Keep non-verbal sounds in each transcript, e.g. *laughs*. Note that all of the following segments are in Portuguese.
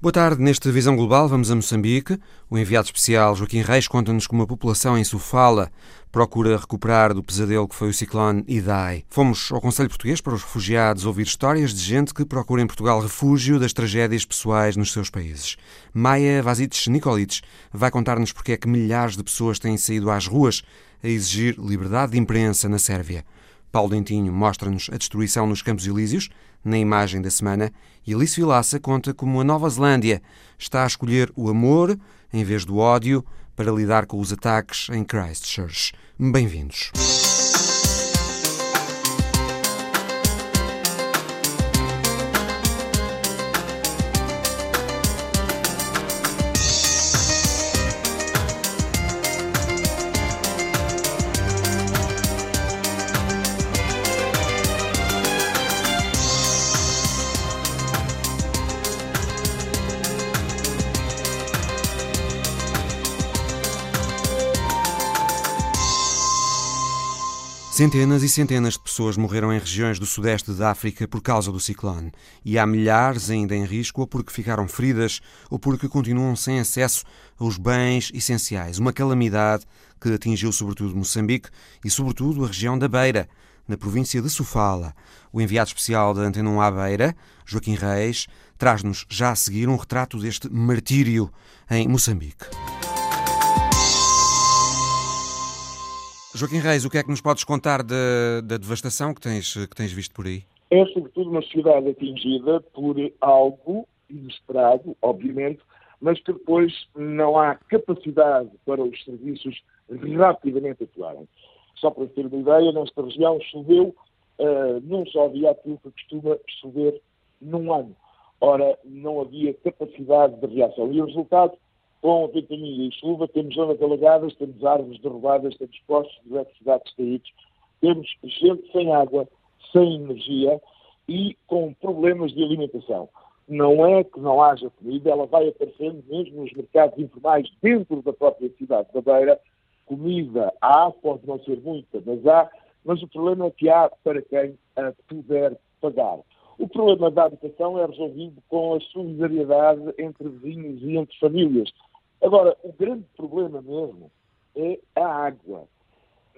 Boa tarde. Neste Visão Global vamos a Moçambique. O enviado especial Joaquim Reis conta-nos como a população em Sofala procura recuperar do pesadelo que foi o ciclone Idai. Fomos ao Conselho Português para os refugiados ouvir histórias de gente que procura em Portugal refúgio das tragédias pessoais nos seus países. Maia Vasites Nicolites vai contar-nos porque é que milhares de pessoas têm saído às ruas a exigir liberdade de imprensa na Sérvia. Paulo Dentinho mostra-nos a destruição nos Campos Elíseos, na imagem da semana, e Alice Vilaça conta como a Nova Zelândia está a escolher o amor em vez do ódio para lidar com os ataques em Christchurch. Bem-vindos. Centenas e centenas de pessoas morreram em regiões do sudeste da África por causa do ciclone. E há milhares ainda em risco, ou porque ficaram feridas, ou porque continuam sem acesso aos bens essenciais. Uma calamidade que atingiu sobretudo Moçambique e, sobretudo, a região da Beira, na província de Sofala. O enviado especial da Antena 1 à Beira, Joaquim Reis, traz-nos já a seguir um retrato deste martírio em Moçambique. Joaquim Reis, o que é que nos podes contar da, da devastação que tens, que tens visto por aí? É sobretudo uma sociedade atingida por algo inesperado, obviamente, mas que depois não há capacidade para os serviços rapidamente atuarem. Só para ter uma ideia, nesta região choveu uh, num só dia aquilo que costuma chover num ano. Ora, não havia capacidade de reação. E o resultado com ventania e chuva, temos zonas alagadas, temos árvores derrubadas, temos postos de eletricidade caídos, temos gente sem água, sem energia e com problemas de alimentação. Não é que não haja comida, ela vai aparecendo mesmo nos mercados informais dentro da própria cidade da Beira. Comida há, pode não ser muita, mas há, mas o problema é que há para quem a puder pagar. O problema da habitação é resolvido com a solidariedade entre vizinhos e entre famílias. Agora, o grande problema mesmo é a água.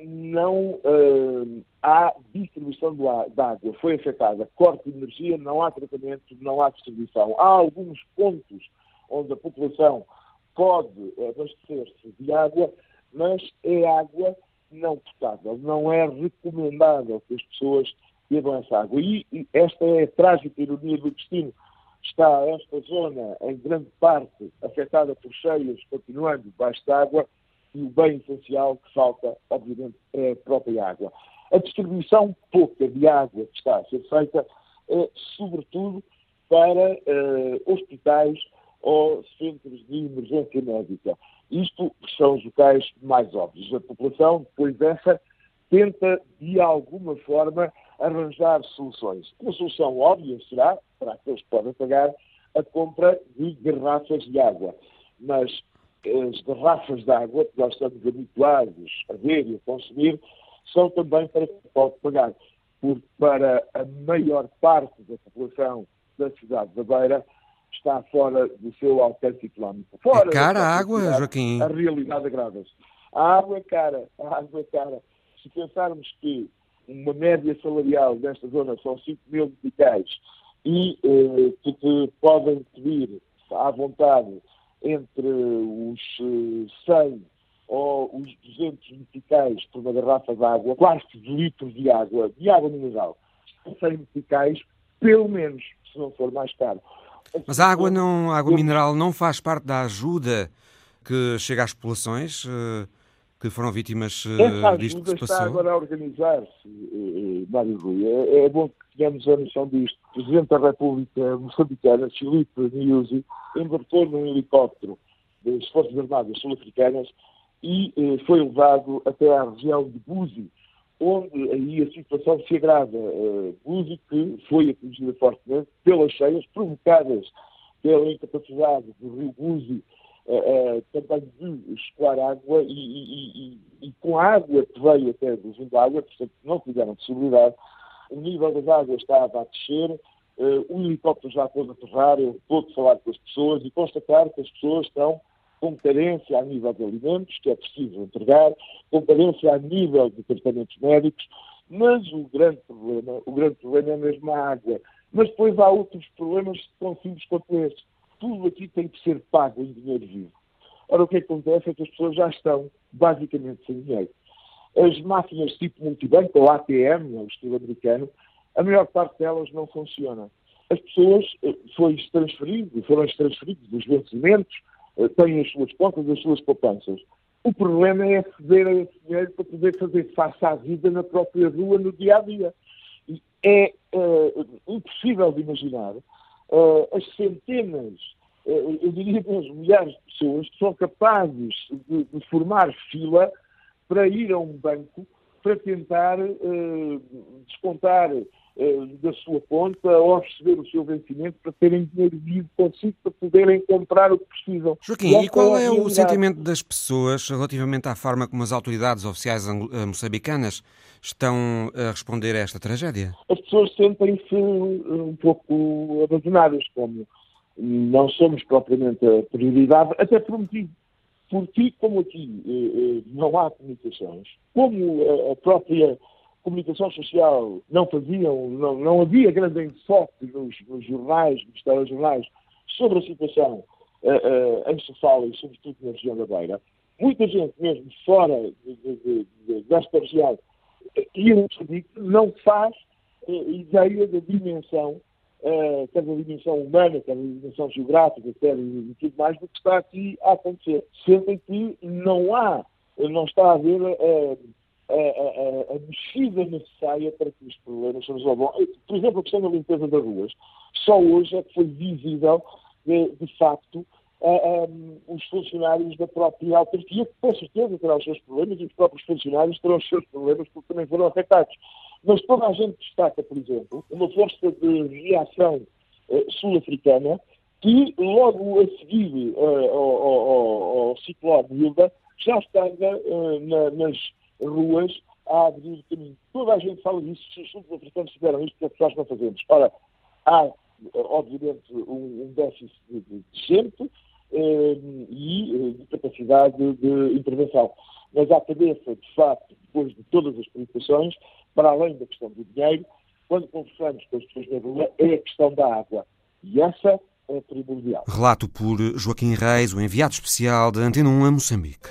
Não uh, há distribuição da água, foi afetada, corte de energia, não há tratamento, não há distribuição. Há alguns pontos onde a população pode abastecer-se de água, mas é água não potável. Não é recomendável que as pessoas bebam essa água. E, e esta é a trágica ironia do destino está esta zona, em grande parte, afetada por cheias, continuando debaixo d'água, e o bem essencial que falta, obviamente, é a própria água. A distribuição pouca de água que está a ser feita é, sobretudo, para uh, hospitais ou centros de emergência médica. Isto são os locais mais óbvios. A população, depois dessa, tenta, de alguma forma, arranjar soluções. Uma solução óbvia será, para aqueles que podem pagar, a compra de garrafas de água. Mas as garrafas de água que nós estamos habituados a ver e a consumir são também para quem pode pagar. Porque para a maior parte da população da cidade da Beira está fora do seu alcance económico. Fora é cara a água, Joaquim? A realidade agrada-se. A água é cara, a água é cara. Se pensarmos que uma média salarial desta zona são 5 mil meticais e eh, que podem pedir à vontade entre os 100 eh, ou os 200 meticais por uma garrafa de água, quartos de litros de água, de água mineral, 100 meticais, pelo menos, se não for mais caro. Mas a água, não, a água mineral não faz parte da ajuda que chega às populações? Uh que foram vítimas uh, disto que se passou? está agora a organizar-se, uh, Mário Rui. É, é, bom que tenhamos a noção disto. O Presidente da República Moçambicana, Filipe Nyusi, embarcou num helicóptero das Forças Armadas Sul-Africanas e uh, foi levado até à região de Buzi, onde aí a situação se agrava. Uh, Buzi, que foi atingida fortemente pelas cheias provocadas pela incapacidade do rio Buzi uh, também de escoar água e, e, e, e, com a água que veio até do Zimbábue, portanto não tiveram possibilidade, o nível das águas estava a descer, Uh, o helicóptero já pôde aterrar, eu pude falar com as pessoas e constatar que as pessoas estão com carência a nível de alimentos, que é preciso entregar, com carência a nível de tratamentos médicos, mas o grande problema, o grande problema é mesmo a água. Mas depois há outros problemas tão simples quanto estes. Tudo aqui tem que ser pago em dinheiro vivo. Ora, o que acontece é que as pessoas já estão basicamente sem dinheiro. As máquinas tipo multibanco, ou ATM, o estilo americano, a maior parte delas não funciona. As pessoas eh, foram transferidas, foram transferidas dos vencimentos, eh, têm as suas contas, as suas poupanças. O problema é aceder a esse dinheiro para poder fazer face à vida na própria rua, no dia a dia. É uh, impossível de imaginar uh, as centenas, uh, eu diria mesmo milhares de pessoas que são capazes de, de formar fila para ir a um banco para tentar descontar eh, da sua conta ou receber o seu vencimento para terem dinheiro vivo consigo para poderem comprar o que precisam. Joaquim, e, e qual é, é o sentimento das pessoas relativamente à forma como as autoridades oficiais eh, moçambicanas estão a responder a esta tragédia? As pessoas sentem-se um pouco abandonadas, como não somos propriamente a prioridade, até por um motivo. Porque, como aqui eh, não há comunicações, como a própria comunicação social não faziam, não, não havia grande enfoque nos, nos jornais, nos telejornais, sobre a situação uh, uh, em Sofala e sobretudo na região da Beira. Muita gente, mesmo fora de, de, de, desta região, e Moçambique, não faz uh, ideia da dimensão, uh, quer da dimensão humana, quer da dimensão geográfica, quer de tudo mais, do que está aqui a acontecer. Sentem que não há, não está a haver a, a, a, mexida necessária para que os problemas se resolvam. Por exemplo, a questão da limpeza das ruas. Só hoje é que foi visível, de, de facto, os funcionários da própria autarquia, que com certeza terão os seus problemas, e os próprios funcionários terão os seus problemas porque também foram afetados. Mas toda a gente destaca, por exemplo, uma força de reação eh, sul-africana que, logo a seguir uh, ao, ao, ao Hilda, já estava uh, na, nas ruas a abrir caminho. Toda a gente fala disso, os sul-africanos tiveram isto, porque é que nós não fazemos? Ora, há, obviamente, um, um déficit de, de gente eh, e de capacidade de intervenção. Mas à cabeça, de facto, depois de todas as preocupações, para além da questão do dinheiro, quando conversamos com as pessoas na rua, é a questão da água. E essa é primordial. Relato por Joaquim Reis, o enviado especial da Antena 1 a Moçambique.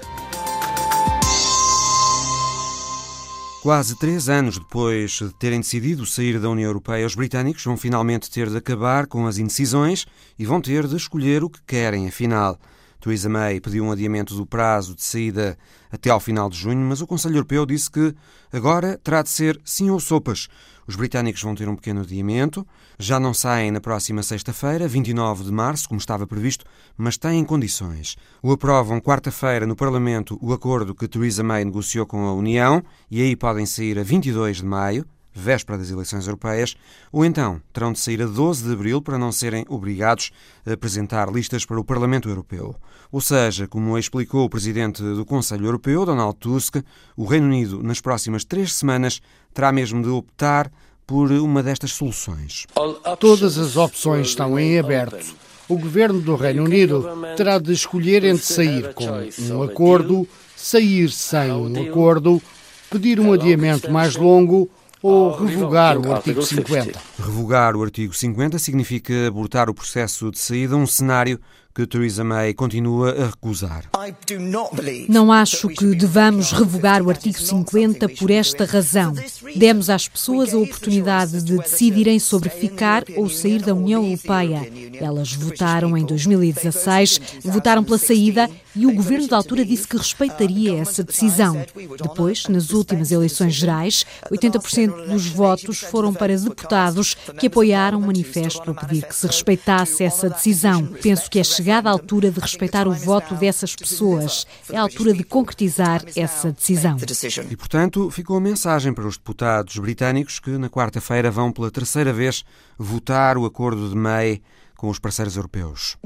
Quase três anos depois de terem decidido sair da União Europeia, os britânicos vão finalmente ter de acabar com as indecisões e vão ter de escolher o que querem, afinal. Theresa May pediu um adiamento do prazo de saída até ao final de junho, mas o Conselho Europeu disse que agora terá de ser sim ou sopas. Os britânicos vão ter um pequeno adiamento, já não saem na próxima sexta-feira, 29 de março, como estava previsto, mas têm condições. O aprovam quarta-feira no Parlamento o acordo que Theresa May negociou com a União e aí podem sair a 22 de maio, véspera das eleições europeias, ou então terão de sair a 12 de abril para não serem obrigados a apresentar listas para o Parlamento Europeu. Ou seja, como explicou o presidente do Conselho Europeu, Donald Tusk, o Reino Unido, nas próximas três semanas, terá mesmo de optar por uma destas soluções. Todas as opções estão em aberto. O governo do Reino Unido terá de escolher entre sair com um acordo, sair sem um acordo, pedir um adiamento mais longo ou revogar o artigo 50. Revogar o artigo 50 significa abortar o processo de saída, um cenário que Theresa May continua a recusar. Não acho que devamos revogar o artigo 50 por esta razão. Demos às pessoas a oportunidade de decidirem sobre ficar ou sair da União Europeia. Elas votaram em 2016, votaram pela saída e o governo da altura disse que respeitaria essa decisão. Depois, nas últimas eleições gerais, 80% dos votos foram para deputados que apoiaram o manifesto a pedir que se respeitasse essa decisão. Penso que é chegada a altura de respeitar o voto dessas pessoas. É a altura de concretizar essa decisão. E, portanto, ficou a mensagem para os deputados britânicos que na quarta-feira vão pela terceira vez votar o acordo de May com os parceiros europeus.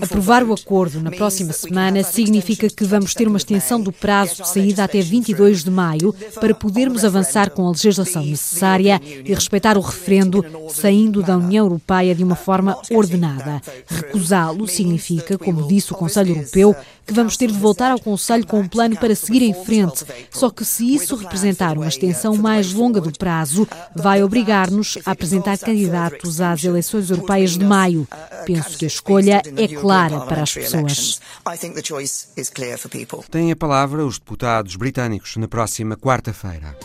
Aprovar o acordo na próxima semana significa que vamos ter uma extensão do prazo de saída até 22 de maio para podermos avançar com a legislação necessária e respeitar o referendo, saindo da União Europeia de uma forma ordenada. Recusá-lo significa, como disse o Conselho Europeu, que vamos ter de voltar ao Conselho com um plano para seguir em frente. Só que se isso representar uma extensão mais longa do prazo, vai obrigar-nos a apresentar candidatos às eleições europeias de maio. Penso que a escolha é clara para as pessoas. Têm a palavra os deputados britânicos na próxima quarta-feira.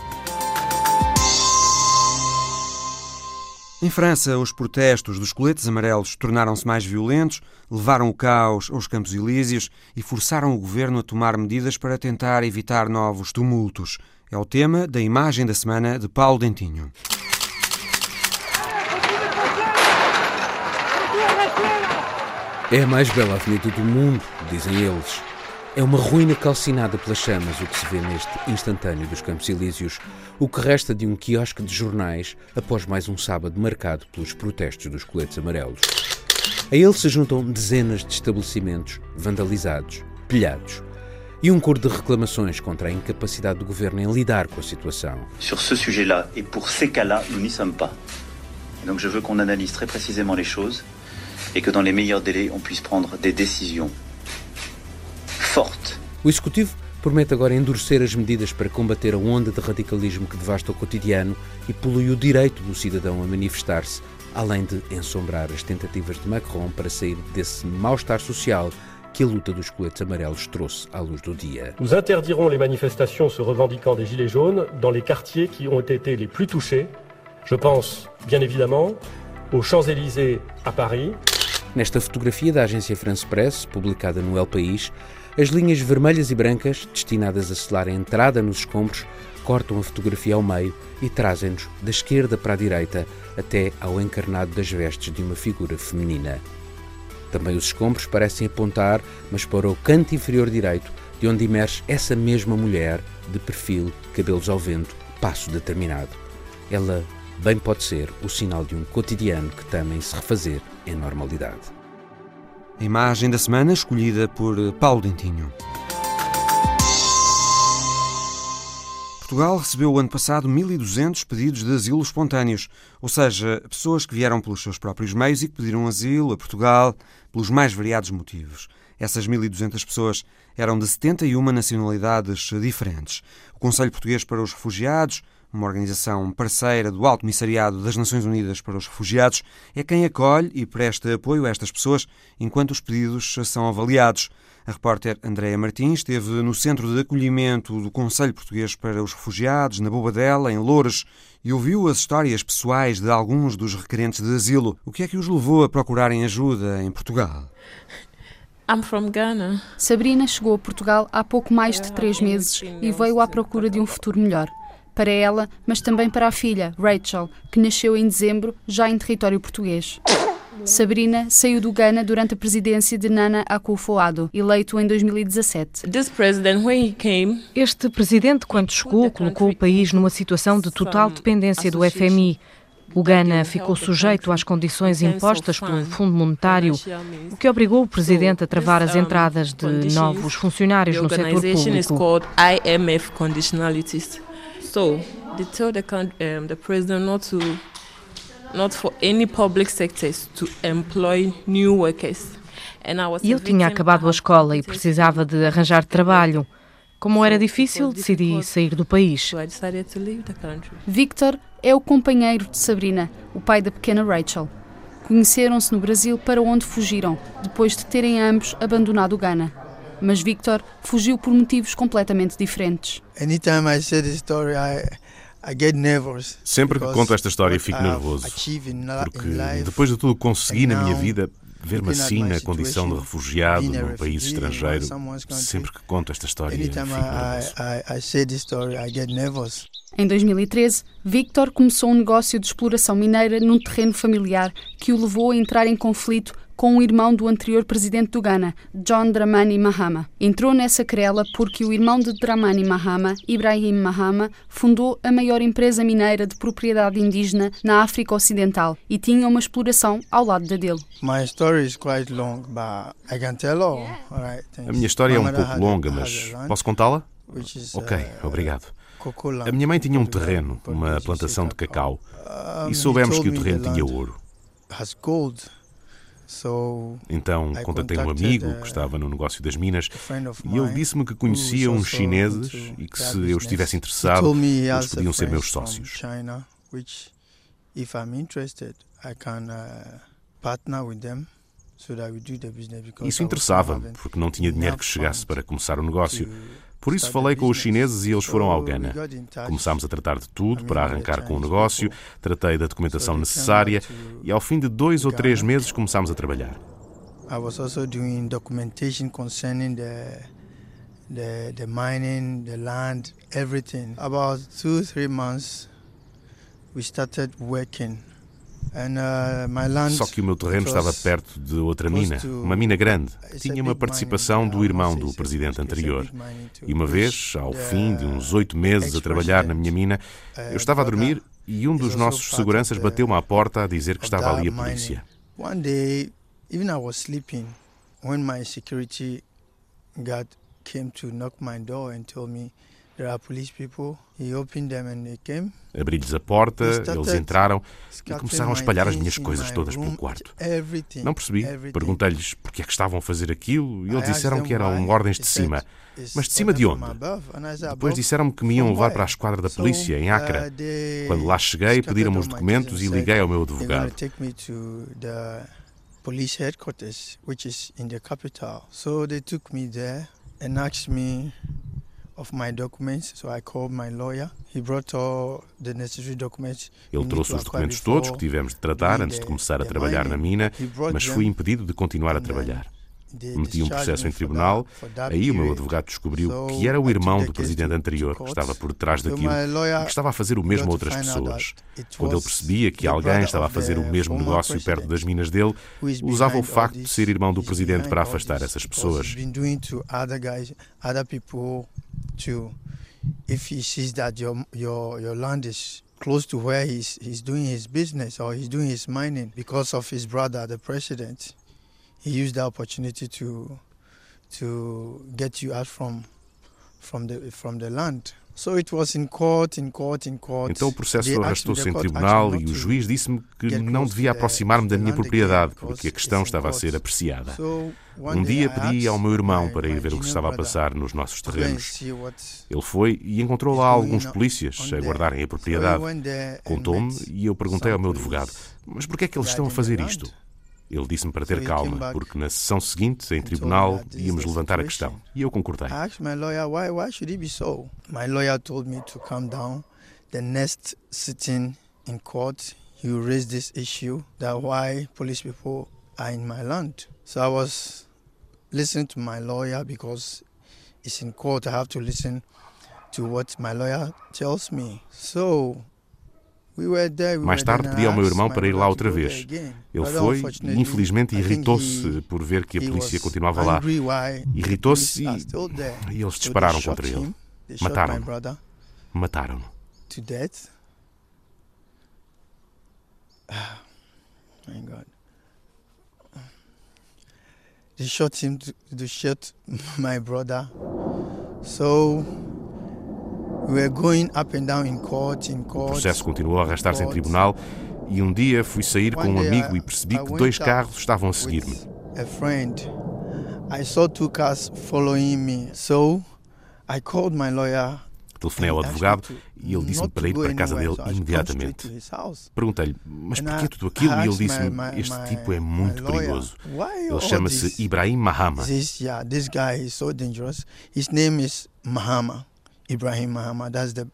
Em França, os protestos dos coletes amarelos tornaram-se mais violentos, levaram o caos aos Campos Elíseos e forçaram o governo a tomar medidas para tentar evitar novos tumultos. É o tema da imagem da semana de Paulo Dentinho. É a mais bela avenida do mundo, dizem eles. É uma ruína calcinada pelas chamas o que se vê neste instantâneo dos Campos Elíseos, o que resta de um quiosque de jornais após mais um sábado marcado pelos protestos dos coletes amarelos. A ele se juntam dezenas de estabelecimentos vandalizados, pilhados, e um coro de reclamações contra a incapacidade do governo em lidar com a situação. Sur ce sujet-là et pour ces cas-là, nous n'y sommes pas. Donc je veux qu'on analyse très précisément les choses et que dans les meilleurs délais, on puisse prendre des décisions. O Executivo promete agora endurecer as medidas para combater a onda de radicalismo que devasta o cotidiano e polui o direito do cidadão a manifestar-se, além de ensombrar as tentativas de Macron para sair desse mal-estar social que a luta dos coletes amarelos trouxe à luz do dia. Nous interdirons les manifestations se revendiquant des gilets jaunes dans les quartiers qui ont été les plus touchés. Je pense, bien évidemment, aux Champs-Élysées à Paris, Nesta fotografia da agência France Press, publicada no El País, as linhas vermelhas e brancas, destinadas a selar a entrada nos escombros, cortam a fotografia ao meio e trazem-nos da esquerda para a direita até ao encarnado das vestes de uma figura feminina. Também os escombros parecem apontar, mas para o canto inferior direito, de onde emerge essa mesma mulher, de perfil, cabelos ao vento, passo determinado. Ela bem pode ser o sinal de um cotidiano que também se refazer em normalidade. A imagem da semana escolhida por Paulo Dentinho. Portugal recebeu o ano passado 1.200 pedidos de asilo espontâneos, ou seja, pessoas que vieram pelos seus próprios meios e que pediram asilo a Portugal pelos mais variados motivos. Essas 1.200 pessoas eram de 71 nacionalidades diferentes. O Conselho Português para os Refugiados, uma organização parceira do Alto Comissariado das Nações Unidas para os Refugiados, é quem acolhe e presta apoio a estas pessoas enquanto os pedidos são avaliados. A repórter Andréa Martins esteve no Centro de Acolhimento do Conselho Português para os Refugiados, na Bobadela, em Loures, e ouviu as histórias pessoais de alguns dos requerentes de asilo. O que é que os levou a procurarem ajuda em Portugal? I'm from Ghana. Sabrina chegou a Portugal há pouco mais de três meses e veio à procura de um futuro melhor para ela, mas também para a filha, Rachel, que nasceu em dezembro, já em território português. Sabrina saiu do Ghana durante a presidência de Nana Akufo-Addo, eleito em 2017. Este presidente, quando chegou, colocou o país numa situação de total dependência do FMI. O Ghana ficou sujeito às condições impostas pelo Fundo Monetário, o que obrigou o presidente a travar as entradas de novos funcionários no setor público. So they tell the, um, the president not to, not for any public sectors to employ new workers. E eu tinha acabado a escola e precisava de arranjar trabalho. Como era difícil, decidi sair do país. Victor é o companheiro de Sabrina, o pai da pequena Rachel. Conheceram-se no Brasil para onde fugiram, depois de terem ambos abandonado o Ghana mas Victor fugiu por motivos completamente diferentes. Sempre que conto esta história fico nervoso, porque depois de tudo que consegui na minha vida, ver-me assim na condição de refugiado num país estrangeiro, sempre que conto esta história fico nervoso. Em 2013, Victor começou um negócio de exploração mineira num terreno familiar que o levou a entrar em conflito com o irmão do anterior presidente do Ghana, John Dramani Mahama. Entrou nessa querela porque o irmão de Dramani Mahama, Ibrahim Mahama, fundou a maior empresa mineira de propriedade indígena na África Ocidental e tinha uma exploração ao lado da dele. A minha história é um pouco longa, mas posso contá-la? Ok, uh, obrigado. A minha mãe tinha um terreno, uma plantação de cacau, e soubemos que o terreno tinha ouro. Então contatei um amigo que estava no negócio das minas e ele disse-me que conhecia uns chineses e que se eu estivesse interessado, eles podiam ser meus sócios. Isso interessava-me, porque não tinha dinheiro que chegasse para começar o negócio. Por isso falei com os chineses e eles foram ao Ghana. Começámos a tratar de tudo para arrancar com o negócio, tratei da documentação necessária e ao fim de dois ou três meses começámos a trabalhar. I was also doing documentation concerning the the the mining, the land, everything. About two, three months, we started working. Uh, Só que o meu terreno estava perto de outra mina, uma mina grande, que tinha uma participação do irmão do presidente anterior. E uma vez, ao fim de uns oito meses a trabalhar na minha mina, uh, eu estava a dormir e um dos nossos seguranças bateu-me à porta a dizer que estava ali a polícia. One day, even I was sleeping, when my security guard came to knock my door and told me Abri-lhes a porta, eles entraram e começaram a espalhar as minhas coisas todas pelo quarto. Não percebi. Perguntei-lhes por que é que estavam a fazer aquilo e eles disseram que eram ordens de cima. Mas de cima de onde? Depois disseram-me que me iam levar para a esquadra da polícia, em. Uh, Quando lá cheguei, pediram-me os documentos e liguei ao meu advogado. Police headquarters, which is in the capital. So they took me there and asked me ele trouxe os documentos todos que tivemos de tratar antes de começar a trabalhar na mina, mas fui impedido de continuar a trabalhar. Meti um processo em tribunal. Aí o meu advogado descobriu que era o irmão do presidente anterior que estava por detrás daquilo e que estava a fazer o mesmo a outras pessoas. Quando ele percebia que alguém estava a fazer o mesmo negócio perto das minas dele, usava o facto de ser irmão do presidente para afastar essas pessoas. If he sees that your, your, your land is close to where he's, he's doing his business or he's doing his mining because of his brother, the president, he used the opportunity to to get you out from from the from the land. Então o processo arrastou-se em tribunal e o juiz disse-me que não devia aproximar-me da minha propriedade porque a questão estava a ser apreciada. Um dia pedi ao meu irmão para ir ver o que estava a passar nos nossos terrenos. Ele foi e encontrou lá alguns polícias a guardarem a propriedade. Contou-me e eu perguntei ao meu advogado: Mas por que é que eles estão a fazer isto? Ele disse-me para ter calma, porque na sessão seguinte, em tribunal, íamos levantar a questão. E eu concordei. My lawyer, why, why should it be so? My lawyer told me to calm down. The next sitting in court, he raised this issue that why police people are in my land. So I was listening to my lawyer because it's in court. I have to listen to what my lawyer tells me. So mais tarde pedi ao meu irmão para ir lá outra vez. Ele foi e, infelizmente, irritou-se por ver que a polícia continuava lá. Irritou-se e, e eles dispararam contra ele. Mataram-no. Mataram-no. *sighs* They shot him to, to shoot *laughs* my brother. So o processo continuou a arrastar-se em tribunal e um dia fui sair com um amigo e percebi que dois carros estavam a seguir-me. Telefonei ao advogado e ele disse-me para ir para a casa dele imediatamente. Perguntei-lhe, mas porquê tudo aquilo? E ele disse-me, este tipo é muito perigoso. Ele chama-se Ibrahim Mahama. This guy is so dangerous. His name is Mahama. Ibrahim Mahama, that's the,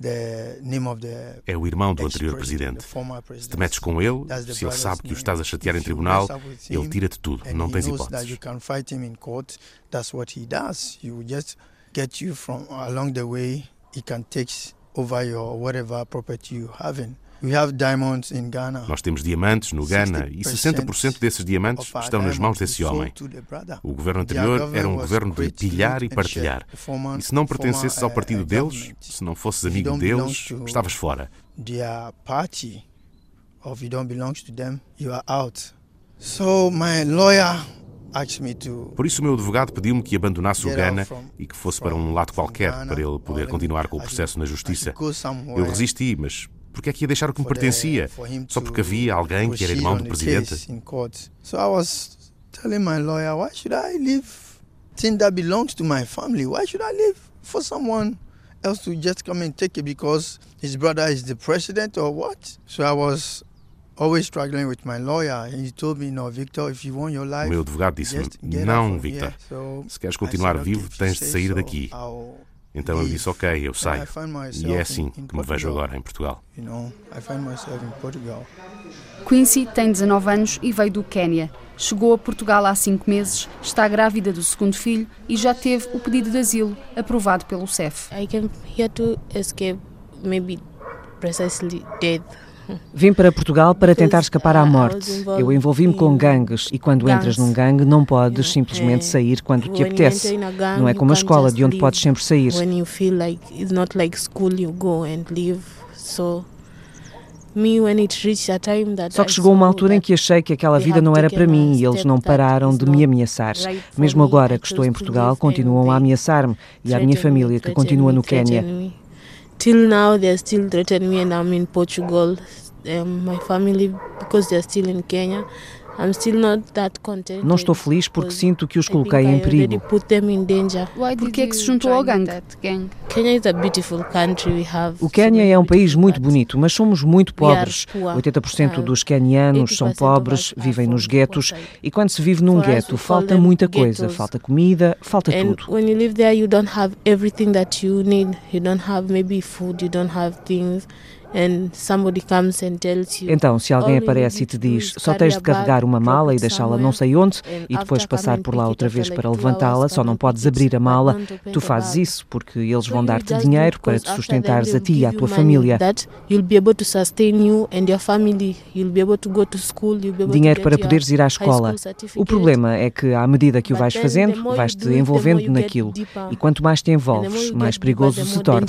the name of the é o irmão do anterior presidente. Se te metes com ele, se ele sabe que o estás a chatear em tribunal, ele tira-te tudo, não tens hipóteses. That's what he does. You just get you from along the way. He can take over your whatever property you having. Nós temos diamantes no Ghana e 60% desses diamantes estão nas mãos desse homem. O governo anterior era um governo de pilhar e partilhar. E se não pertencesses ao partido deles, se não fosses amigo deles, estavas fora. Por isso, o meu advogado pediu-me que abandonasse o Ghana e que fosse para um lado qualquer para ele poder continuar com o processo na justiça. Eu resisti, mas porque é que ia deixar o que me pertencia? Só porque havia alguém que era irmão do presidente? So I was telling my lawyer, why should I leave thing that belongs to my family? Why should I leave for someone else to just come and take it because his brother is the president or what? So I was always struggling with my lawyer. He told me, no, Victor, if you want your life, o meu advogado disse-me: Não, Victor, se queres continuar vivo, tens de sair daqui. Então eu disse: Ok, eu saio. E é assim que me vejo agora em Portugal. Quincy tem 19 anos e veio do Quênia. Chegou a Portugal há cinco meses, está grávida do segundo filho e já teve o pedido de asilo aprovado pelo CEF. I came here to escape maybe precisely death. Vim para Portugal para tentar escapar à morte. Eu envolvi-me com gangues e quando entras num gangue não podes simplesmente sair quando te apetece. Não é como a escola de onde podes sempre sair. Só que chegou uma altura em que achei que aquela vida não era para mim e eles não pararam de me ameaçar. Mesmo agora que estou em Portugal, continuam a ameaçar-me e a minha família que continua no Quênia. Till now, they're still threatening me, and I'm in Portugal. Um, my family, because they're still in Kenya, Não estou feliz porque sinto que os coloquei em perigo. Por que é que se juntou ao gangue? O Quênia é um país muito bonito, mas somos muito pobres. 80% uh, dos quenianos são pobres, vivem nos guetos e quando se vive num gueto falta muita coisa, falta comida, falta tudo. Então, se alguém aparece e te diz só tens de carregar uma mala e deixá-la não sei onde e depois passar por lá outra vez para levantá-la, só não podes abrir a mala, tu fazes isso porque eles vão dar-te dinheiro para te sustentares a ti e à tua família. Dinheiro para poderes ir à escola. O problema é que, à medida que o vais fazendo, vais-te envolvendo naquilo. E quanto mais te envolves, mais perigoso se torna.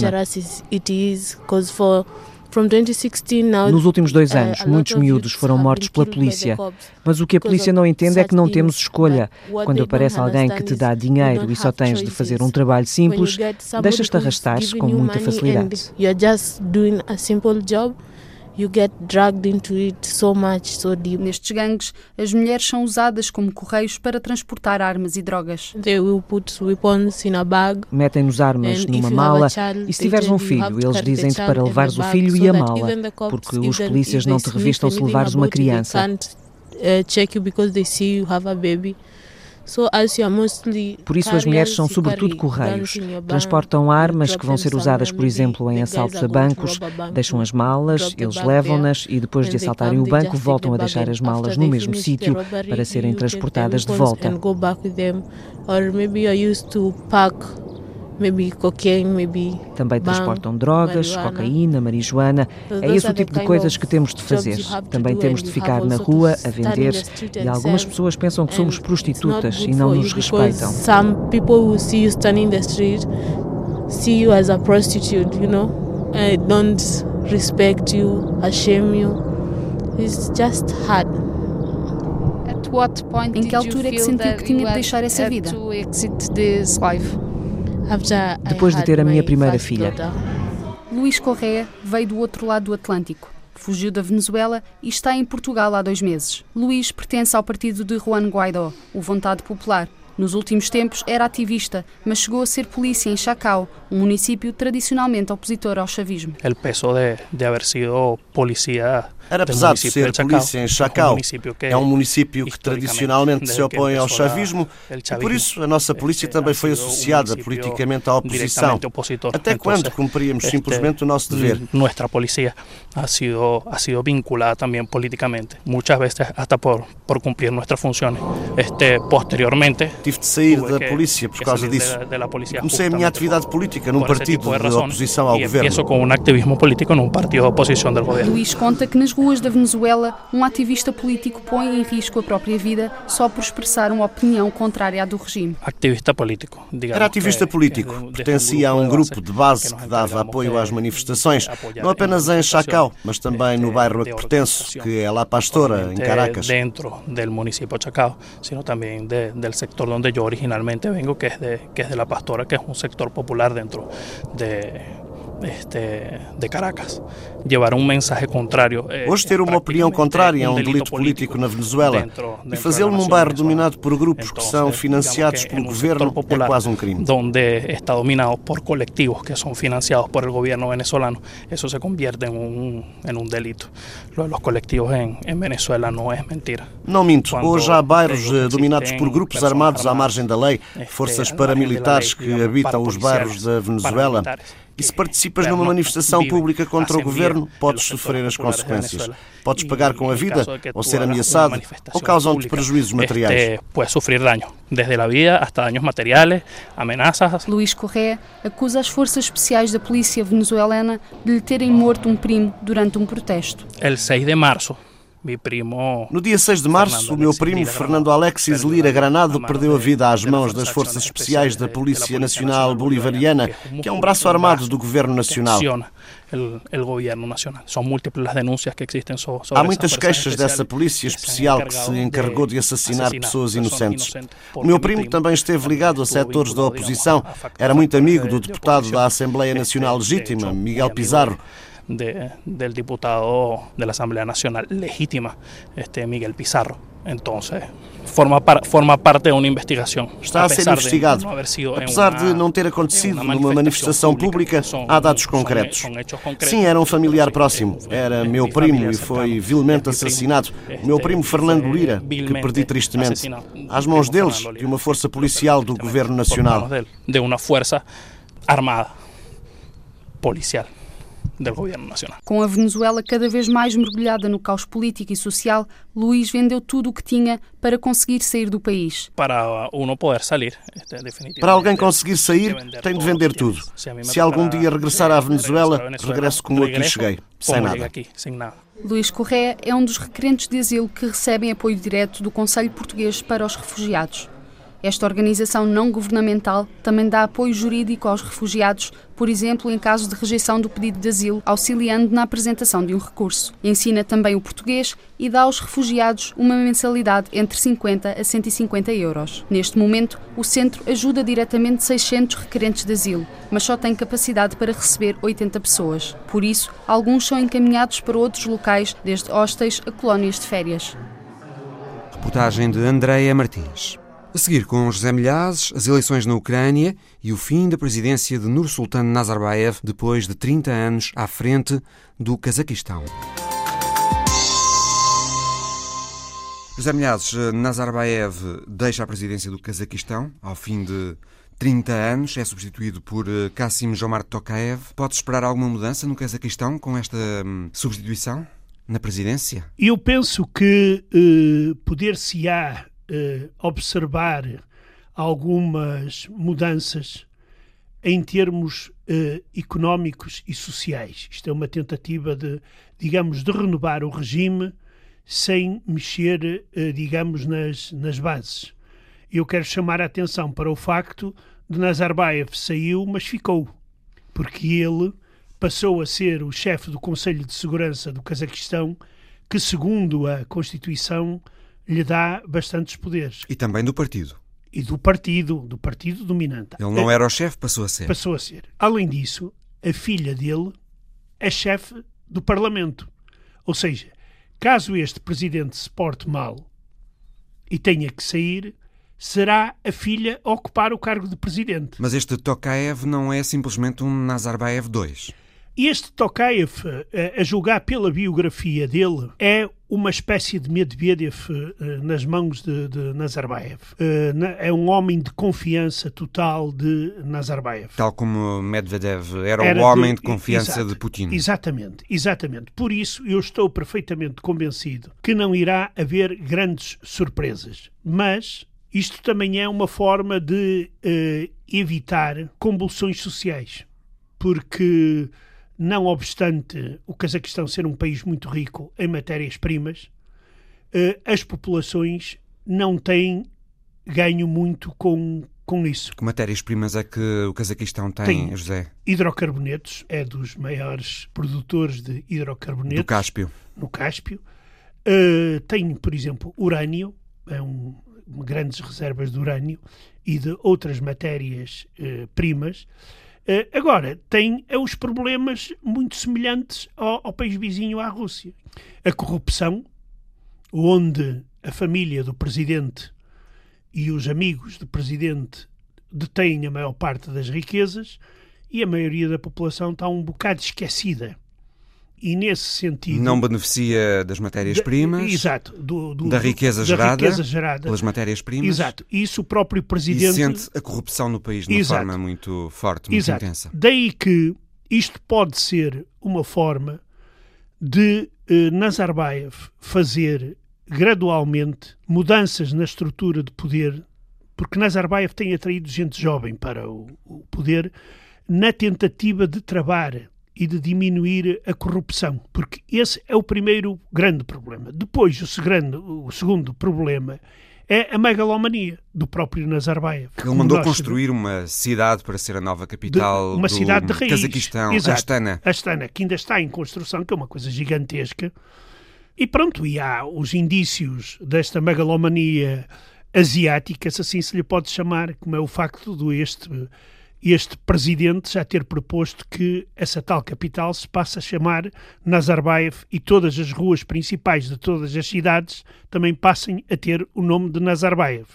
Nos últimos dois uh, anos, muitos miúdos foram mortos pela polícia. Mas o que a polícia não entende é que não temos escolha. Quando aparece alguém que te dá dinheiro e só tens de fazer um trabalho simples, deixas-te arrastar com muita facilidade. You get dragged into it so much, so deep. Nestes gangues, as mulheres são usadas como correios para transportar armas e drogas. They will put weapons in a bag. Metem-nos armas numa mala child, e se tiveres um filho, eles dizem-te para levares o filho so e a mala, porque os polícias não te revistam se levares uma criança. Uh, check you because they see you have a baby. Por isso, as mulheres são sobretudo correios. Transportam armas que vão ser usadas, por exemplo, em assaltos a bancos, deixam as malas, eles levam-nas e depois de assaltarem o banco, voltam a deixar as malas no mesmo sítio para serem transportadas de volta. Também transportam drogas, cocaína, marijuana. É esse o tipo de coisas que temos de fazer. Também temos de ficar na rua a vender e algumas pessoas pensam que somos prostitutas e não nos respeitam. Some people who see you standing in the street see you as a prostitute, you know. I don't respect you, shame you. It's just hard. Em que altura é que sentiu que tinha de deixar essa vida? Depois de ter a minha primeira filha. Luís Correa veio do outro lado do Atlântico. Fugiu da Venezuela e está em Portugal há dois meses. Luís pertence ao partido de Juan Guaidó, o Vontade Popular. Nos últimos tempos era ativista, mas chegou a ser polícia em Chacao, um município tradicionalmente opositor ao chavismo. O peso de, de haber sido policía Era pesado ser polícia em Chacal. É um município que tradicionalmente se opõe ao chavismo e por isso a nossa polícia também foi associada politicamente à oposição. Até quando cumpríamos simplesmente o nosso dever? Nossa polícia ha sido, ha sido vinculada também politicamente, muitas vezes até por, por cumprir nossas funções. Este, posteriormente, Tive de sair da polícia por causa disso. Comecei a minha atividade política num partido de oposição ao governo. Começo com um ativismo político num partido de oposição do governo. Luís conta que nas ruas da Venezuela um ativista político põe em risco a própria vida só por expressar uma opinião contrária à do regime. Ativista político. Era ativista político. Pertencia a um grupo de base que dava apoio às manifestações, não apenas em Chacao, mas também no bairro a que pertenço, que é La Pastora, em Caracas. Dentro do município de Chacao, sino também do sector onde eu originalmente vengo, que é de, que é de La Pastora, que é um sector popular dentro de este, de Caracas. Llevar um mensagem contrário. Eh, Hoje ter uma opinião contrária é um delito político na Venezuela e fazê-lo num bairro dominado por grupos que são financiados pelo governo é quase um crime. Onde está dominado por coletivos que são financiados por el governo venezolano, isso se convierte em um, em um delito. Lo de los colectivos em, em Venezuela não é mentira. Não minto. Hoje há bairros eh, dominados por grupos armados à margem da lei, forças paramilitares que habitam os bairros da Venezuela e se participas numa manifestação pública contra o governo, podes sofrer as consequências. Podes pagar com a vida, ou ser ameaçado, ou causam-te prejuízos materiais. Pode sofrer dano, desde a vida até danos materiais, ameaças. Luís Correa acusa as forças especiais da polícia venezuelana de lhe terem morto um primo durante um protesto. El 6 de março, no dia 6 de março, o meu primo Fernando Alexis Lira Granado perdeu a vida às mãos das Forças Especiais da Polícia Nacional Bolivariana, que é um braço armado do Governo Nacional. Há muitas queixas dessa polícia especial que se encarregou de assassinar pessoas inocentes. O meu primo também esteve ligado a setores da oposição. Era muito amigo do deputado da Assembleia Nacional Legítima, Miguel Pizarro de, del diputado de la Asamblea Nacional legítima, este Miguel Pizarro. Entonces, forma, par, forma parte de uma investigação. Está a ser investigado. Apesar de não ter acontecido numa manifestação pública, há dados concretos. Sim, era um familiar próximo. Era meu primo e foi vilmente assassinado. Meu primo Fernando Lira, que perdi tristemente. Às mãos deles, de uma força policial do Governo Nacional. De uma força armada policial governo nacional. Com a Venezuela cada vez mais mergulhada no caos político e social, Luís vendeu tudo o que tinha para conseguir sair do país. Para uno poder sair, Para alguém conseguir sair, tem de vender tudo. Se algum dia regressar à Venezuela, regresso como aqui cheguei, sem nada. Luís Correa é um dos requerentes de asilo que recebem apoio direto do Conselho Português para os Refugiados. Esta organização não governamental também dá apoio jurídico aos refugiados, por exemplo, em caso de rejeição do pedido de asilo, auxiliando na apresentação de um recurso. Ensina também o português e dá aos refugiados uma mensalidade entre 50 a 150 euros. Neste momento, o centro ajuda diretamente 600 requerentes de asilo, mas só tem capacidade para receber 80 pessoas. Por isso, alguns são encaminhados para outros locais, desde hostéis a colónias de férias. Reportagem de Andreia Martins. A seguir, com José Milhazes, as eleições na Ucrânia e o fim da presidência de Nursultan Nazarbayev depois de 30 anos à frente do Cazaquistão. José Milhazes, Nazarbayev deixa a presidência do Cazaquistão ao fim de 30 anos, é substituído por Kassim Jomart Tokayev. Pode esperar alguma mudança no Cazaquistão com esta hum, substituição na presidência? Eu penso que uh, poder-se-á eh, observar algumas mudanças em termos eh, económicos e sociais. Isto é uma tentativa de, digamos, de renovar o regime sem mexer, eh, digamos, nas, nas bases. Eu quero chamar a atenção para o facto de Nazarbayev saiu, mas ficou, porque ele passou a ser o chefe do Conselho de Segurança do Cazaquistão, que, segundo a Constituição, lhe dá bastantes poderes. E também do partido. E do partido, do partido dominante. Ele não era o chefe, passou a ser. Passou a ser. Além disso, a filha dele é chefe do Parlamento. Ou seja, caso este presidente se porte mal e tenha que sair, será a filha a ocupar o cargo de presidente. Mas este Tokayev não é simplesmente um Nazarbayev II. Este Tokayev, eh, a julgar pela biografia dele, é uma espécie de Medvedev uh, nas mãos de, de Nazarbayev. Uh, é um homem de confiança total de Nazarbayev. Tal como Medvedev era, era o homem de, de confiança exato, de Putin. Exatamente, exatamente. Por isso eu estou perfeitamente convencido que não irá haver grandes surpresas. Mas isto também é uma forma de evitar convulsões sociais. Porque não obstante o Cazaquistão ser um país muito rico em matérias-primas, eh, as populações não têm ganho muito com, com isso. Que matérias-primas é que o Cazaquistão tem, tem, José? Hidrocarbonetos, é dos maiores produtores de hidrocarbonetos. Do Cáspio. No Cáspio. Uh, tem, por exemplo, urânio, é um, grandes reservas de urânio e de outras matérias-primas. Uh, Uh, agora, tem é, os problemas muito semelhantes ao, ao, país vizinho, à Rússia. A corrupção, onde a família do presidente e os amigos do presidente detêm a maior parte das riquezas e a maioria da população está um bocado esquecida e nesse sentido. Não beneficia das matérias-primas. Exato. Do, do, da, riqueza, da gerada, riqueza gerada pelas matérias-primas. Exato. Isso o próprio presidente. E sente a corrupção no país de uma exato. forma muito forte, muito exato. intensa. Daí que isto pode ser uma forma de eh, Nazarbayev fazer gradualmente mudanças na estrutura de poder, porque Nazarbayev tem atraído gente jovem para o, o poder, na tentativa de travar e de diminuir a corrupção, porque esse é o primeiro grande problema. Depois, o segundo, o segundo problema é a megalomania do próprio Nazarbayev. Ele mandou construir sabemos. uma cidade para ser a nova capital de, uma do cidade de raiz. Cazaquistão, Exato, Astana. Astana, que ainda está em construção, que é uma coisa gigantesca. E pronto, e há os indícios desta megalomania asiática, se assim se lhe pode chamar, como é o facto de este este presidente já ter proposto que essa tal capital se passe a chamar Nazarbayev e todas as ruas principais de todas as cidades também passem a ter o nome de Nazarbayev.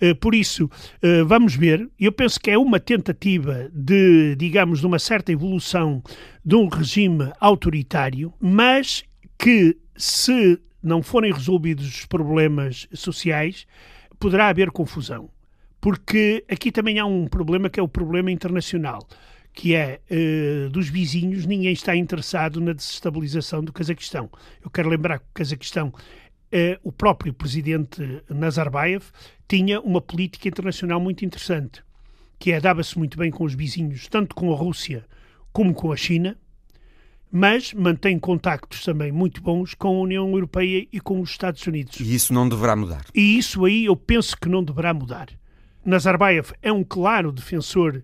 Eh, por isso, eh, vamos ver. Eu penso que é uma tentativa de, digamos, de uma certa evolução de um regime autoritário, mas que, se não forem resolvidos os problemas sociais, poderá haver confusão porque aqui também há um problema que é o problema internacional, que é uh, dos vizinhos, ninguém está interessado na desestabilização do Cazaquistão. Eu quero lembrar que o Cazaquistão, uh, o próprio presidente Nazarbayev, tinha uma política internacional muito interessante, que é dava-se muito bem com os vizinhos, tanto com a Rússia como com a China, mas mantém contactos também muito bons com a União Europeia e com os Estados Unidos. E isso não deverá mudar. E isso aí eu penso que não deverá mudar. Nazarbayev é um claro defensor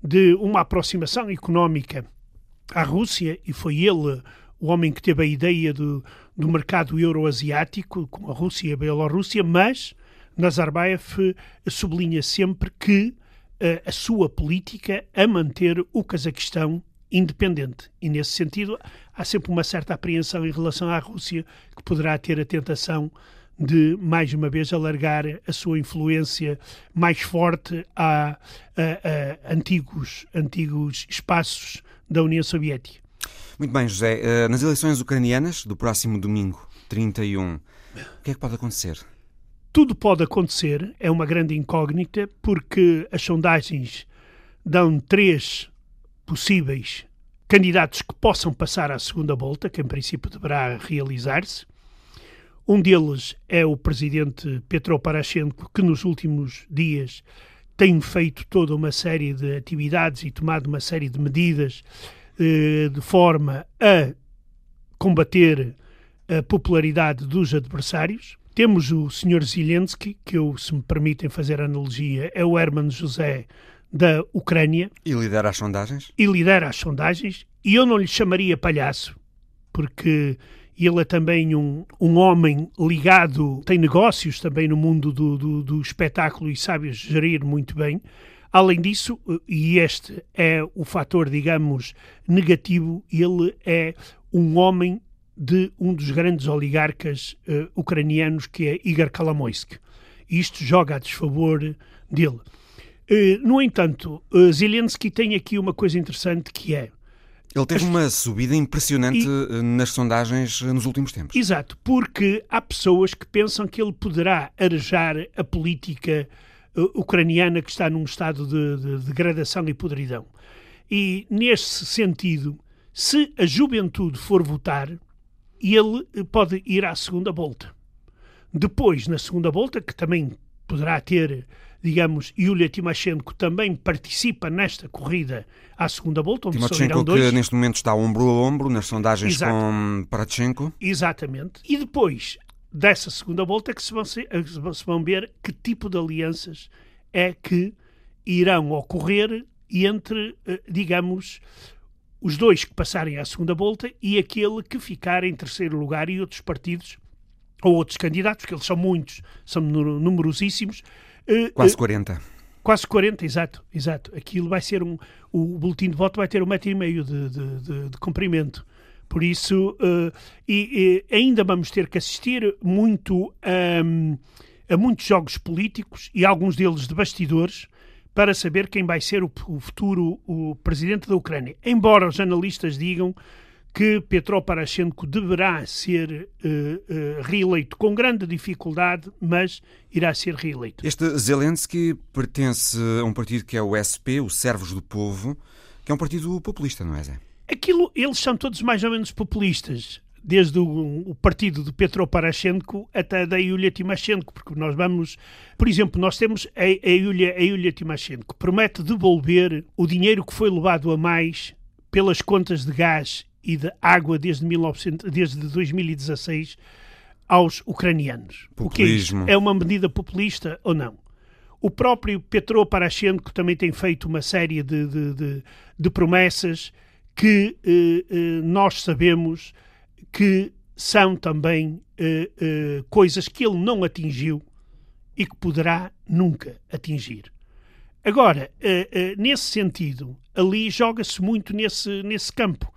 de uma aproximação económica à Rússia e foi ele o homem que teve a ideia do, do mercado euroasiático com a Rússia e a Bielorrússia, mas Nazarbayev sublinha sempre que uh, a sua política é manter o Cazaquistão independente. E, nesse sentido, há sempre uma certa apreensão em relação à Rússia, que poderá ter a tentação de, mais uma vez, alargar a sua influência mais forte a, a, a antigos, antigos espaços da União Soviética. Muito bem, José. Eh, nas eleições ucranianas do próximo domingo, 31, o que é que pode acontecer? Tudo pode acontecer, é uma grande incógnita, porque as sondagens dão três possíveis candidatos que possam passar à segunda volta, que em princípio deverá realizar-se. Um deles é o presidente Petro Poroshenko, que nos últimos dias tem feito toda uma série de atividades e tomado uma série de medidas eh, de forma a combater a popularidade dos adversários. Temos o Sr. Zelensky, que eu, se me permitem fazer analogia, é o Herman José da Ucrânia. E lidera as sondagens? E lidera as sondagens. E eu não lhe chamaria palhaço, porque ele é também um, um homem ligado, tem negócios também no mundo do, do, do espetáculo e sabe gerir muito bem. Além disso, e este é o fator, digamos, negativo, ele é um homem de um dos grandes oligarcas uh, ucranianos, que é Igor Kalamoysk. Isto joga a desfavor dele. Uh, no entanto, uh, Zelensky tem aqui uma coisa interessante que é Ele teve uma subida impressionante e... nas sondagens nos últimos tempos. Exato, porque há pessoas que pensam que ele poderá arejar a política ucraniana que está num estado de, de degradação e podridão. E, nesse sentido, se a juventude for votar, ele pode ir à segunda volta. Depois, na segunda volta, que também poderá ter, digamos, Yulia Timoshenko também participa nesta corrida à segunda volta. Onde Timoshenko que neste momento está ombro a ombro nas sondagens Exato. com Parachenko. Exatamente. E depois dessa segunda volta é que se vão, se vão ver que tipo de alianças é que irão ocorrer entre, eh, digamos, os dois que passarem à segunda volta e aquele que ficar em terceiro lugar e outros partidos ou outros candidatos, porque eles são muitos, são numerosíssimos. Eh, quase 40. Eh, quase 40, exato, exato. Aquilo vai ser um. O boletim de voto vai ter um metro e meio de, de, de, de comprimento. Por isso, uh, e, e, ainda vamos ter que assistir muito um, a muitos jogos políticos e alguns deles de bastidores para saber quem vai ser o, o futuro o presidente da Ucrânia. Embora os analistas digam que Petro Poroshenko deverá ser uh, uh, reeleito com grande dificuldade, mas irá ser reeleito. Este Zelensky pertence a um partido que é o SP, o Servos do Povo, que é um partido populista, não é, Zé? Aquilo, eles são todos mais ou menos populistas, desde o, o partido de Petro Poroshenko até da Yulia Timoshenko, porque nós vamos, por exemplo, nós temos a, a, Yulia, a Yulia Timoshenko, promete devolver o dinheiro que foi levado a mais pelas contas de gás e de água desde, 1900, desde 2016 aos ucranianos. Populismo. O que é, é uma medida populista ou não? O próprio Petro Poroshenko também tem feito uma série de, de, de, de promessas que eh, eh, nós sabemos que são também eh, eh, coisas que ele não atingiu e que poderá nunca atingir. Agora, eh, eh, nesse sentido, ali joga-se muito nesse, nesse campo.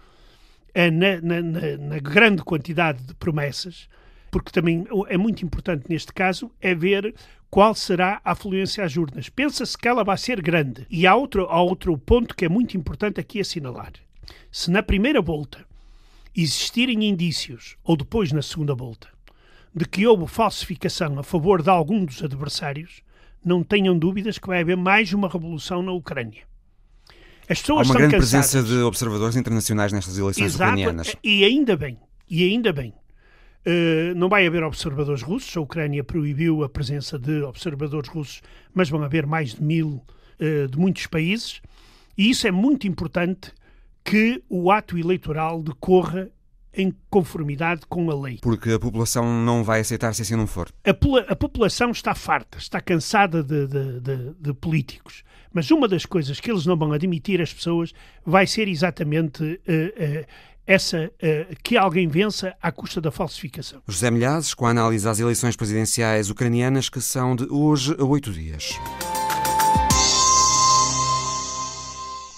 Na, na, na, na, grande quantidade de promessas, porque também é muito importante neste caso, é ver qual será a afluência às urnas. Pensa-se que ela vai ser grande. E há outro, há outro ponto que é muito importante aqui assinalar. Se na primeira volta existirem indícios, ou depois na segunda volta, de que houve falsificação a favor de algum dos adversários, não tenham dúvidas que vai haver mais uma revolução na Ucrânia. As pessoas Há uma grande cansadas. presença de observadores internacionais nestas eleições Exato, ucranianas. E ainda bem, e ainda bem. Uh, não vai haver observadores russos, a Ucrânia proibiu a presença de observadores russos, mas vão haver mais de mil uh, de muitos países, e isso é muito importante que o ato eleitoral decorra em conformidade com a lei. Porque a população não vai aceitar se assim não for. A, a população está farta, está cansada de, de, de, de, políticos. Mas uma das coisas que eles não vão admitir às pessoas vai ser exatamente uh, uh, essa uh, que alguém vença à custa da falsificação. José Milhazes, com a análise às eleições presidenciais ucranianas que são de hoje a oito dias.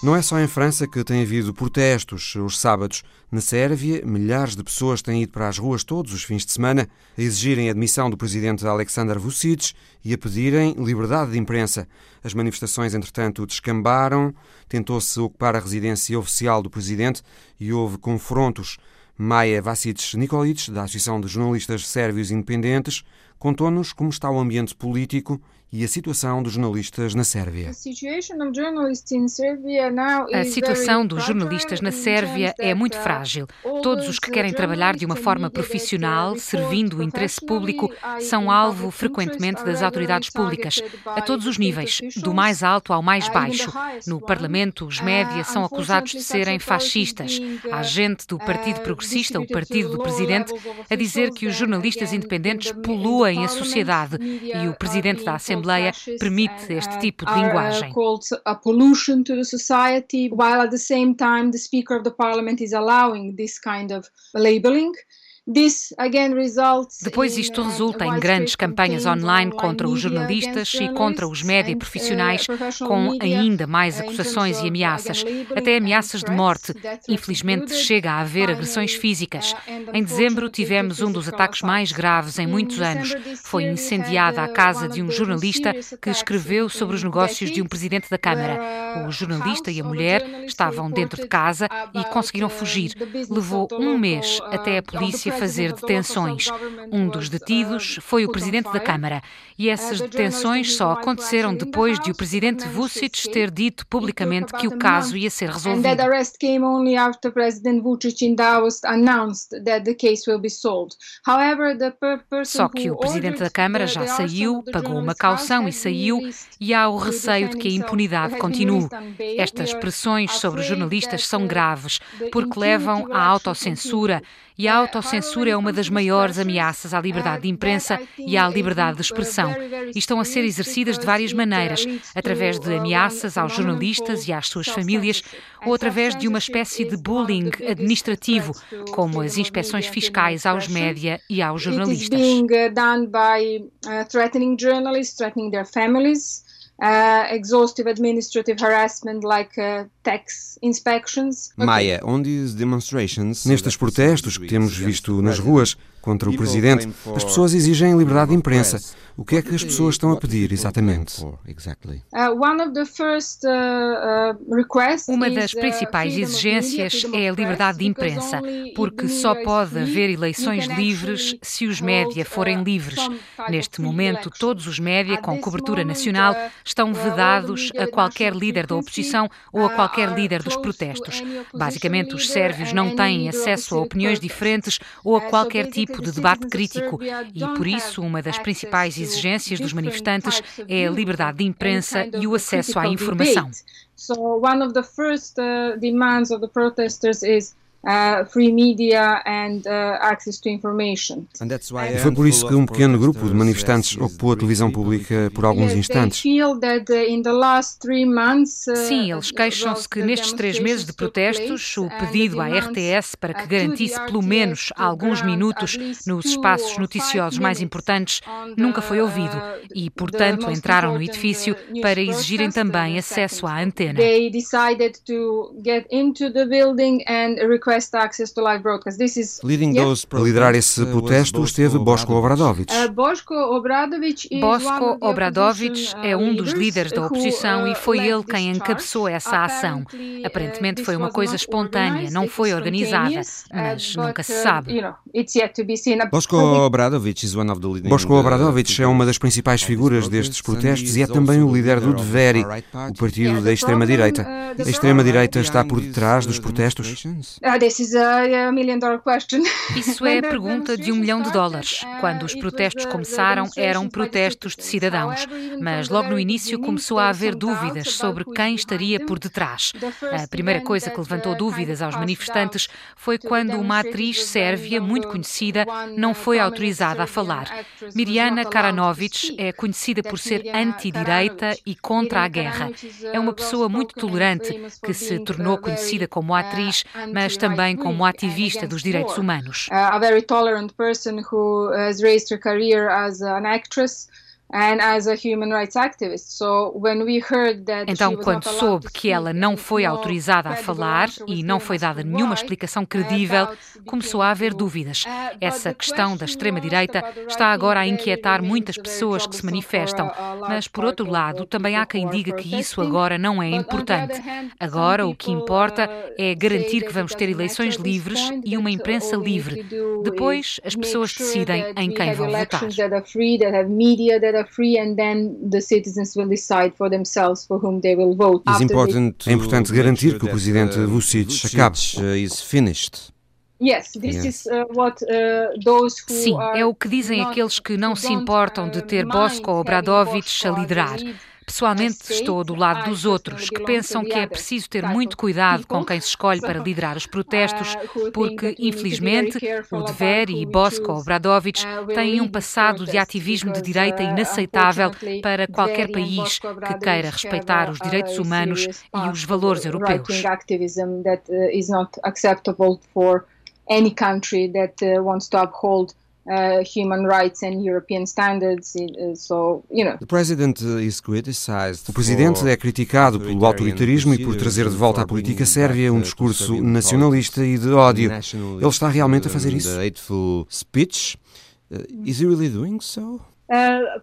Não é só em França que tem havido protestos os sábados. Na Sérvia, milhares de pessoas têm ido para as ruas todos os fins de semana a exigirem a admissão do presidente Alexander Vucic e a pedirem liberdade de imprensa. As manifestações, entretanto, descambaram, tentou-se ocupar a residência oficial do presidente e houve confrontos. Maia Vasic Nikolic, da Associação de Jornalistas Sérvios Independentes, contou-nos como está o ambiente político e a situação dos jornalistas na Sérvia. A situação dos jornalistas na Sérvia é muito uh, frágil. Todos os que querem trabalhar de uma forma profissional, servindo o interesse público, são alvo frequentemente das autoridades públicas, a todos os níveis, do mais alto ao mais uh, baixo. No Parlamento, os médias são acusados de serem fascistas. Há gente do Partido Progressista, o partido do presidente, a dizer que os jornalistas independentes poluem a sociedade e o presidente da Assembleia Assembleia permite este tipo de linguagem. a pollution to the society, while at the same time the Speaker of the Parliament is allowing this kind of labeling. Depois, isto resulta em grandes campanhas online contra os jornalistas e contra os média profissionais, com ainda mais acusações e ameaças, até ameaças de morte. Infelizmente, chega a haver agressões físicas. Em dezembro, tivemos um dos ataques mais graves em muitos anos. Foi incendiada a casa de um jornalista que escreveu sobre os negócios de um presidente da Câmara. O jornalista e a mulher estavam dentro de casa e conseguiram fugir. Levou um mês até a polícia fazer detenções. Um dos detidos foi o presidente da Câmara. E essas detenções só aconteceram depois de o presidente Vucic ter dito publicamente que o caso ia ser resolvido. Só que o presidente da Câmara já saiu, pagou uma caução e saiu, e há o receio de que a impunidade continue. Estas pressões sobre os jornalistas são graves, porque levam à autocensura, e a autocensura é uma das maiores ameaças à liberdade de imprensa e à liberdade de expressão. E estão a ser exercidas de várias maneiras, através de ameaças aos jornalistas e às suas famílias, ou através de uma espécie de bullying administrativo, como as inspeções fiscais aos média e aos jornalistas. Uh, exhaustive administrative harassment like uh, tax inspections. Maia, on these demonstrations, nestes protestos que temos visto nas ruas contra o presidente, as pessoas exigem liberdade de imprensa. O que é que as pessoas estão a pedir exatamente? Uh, Uma das principais exigências é a liberdade de imprensa, porque só pode haver eleições livres se os média forem livres. Neste momento, todos os média com cobertura nacional estão vedados a qualquer líder da oposição ou a qualquer líder dos protestos. Basicamente, os sérvios não têm acesso a opiniões diferentes ou a qualquer tipo de debate crítico e, por isso, uma das principais exigências dos manifestantes é a liberdade de imprensa e o acesso à informação. So one of the first uh, demands of the protesters is Uh, free media and uh, access to information. E foi por isso que um pequeno grupo de manifestantes ocupou a televisão pública por alguns instantes. Uh, Sim, eles queixam-se que nestes três meses de protestos, o pedido à RTS para que garantisse pelo menos alguns minutos nos espaços noticiosos mais importantes nunca foi ouvido e, portanto, entraram no edifício para exigirem também acesso à antena to. Liderar esse protesto esteve Bosko Obradovic. Uh, Bosko Obradovic, é um dos líderes da oposição e foi ele quem encabeçou essa ação. Uh, Aparentemente foi uma coisa espontânea, não foi organizada, mas uh, nunca se sabe. Bosko Obradovic Bosko Obradovic é uma das principais figuras destes protestos e é também o líder do Deveri, o partido da extrema-direita. A extrema-direita está por detrás dos protestos? Isso é *laughs* a pergunta de um milhão de dólares. Quando os protestos começaram, eram protestos de cidadãos, mas logo no início começou a haver dúvidas sobre quem estaria por detrás. A primeira coisa que levantou dúvidas aos manifestantes foi quando uma atriz sérvia muito conhecida não foi autorizada a falar. Mirjana Karanovic é conhecida por ser anti-direita e contra a guerra. É uma pessoa muito tolerante que se tornou conhecida como atriz, mas também também como ativista dos direitos humanos. A very tolerant person who has raised her career as an actress então, quando soube que ela não foi autorizada a falar e não foi dada nenhuma explicação credível, começou a haver dúvidas. Uh, Essa questão da extrema-direita está agora a inquietar muitas pessoas que se manifestam, mas, por outro lado, também há quem diga que isso agora não é importante. Agora, o que importa uh, é garantir que vamos ter eleições livres e uma imprensa livre. Depois, as pessoas decidem em quem vão votar are free and then the citizens will decide for themselves for whom they will vote. É importante garantir que o presidente uh, Vucic acabe. Uh, is finished. Uh, Sim, é o que dizem aqueles que não se importam de ter Bosko Obradovic a liderar. Pessoalmente, estou do lado dos outros, que pensam que é preciso ter muito cuidado com quem se escolhe para liderar os *laughs* protestos, porque, infelizmente, o Dever e Bosko Obradovic têm um passado de ativismo de direita inaceitável para qualquer país que queira respeitar os direitos humanos e os valores europeus. any country that uh, wants to uphold Uh, human rights and European standards. So, you know. O presidente é criticado pelo autoritarismo e por trazer de volta à política sérvia um discurso nacionalista e de ódio. Ele está realmente a fazer isso? Speech? Uh, is he really doing so? Uh,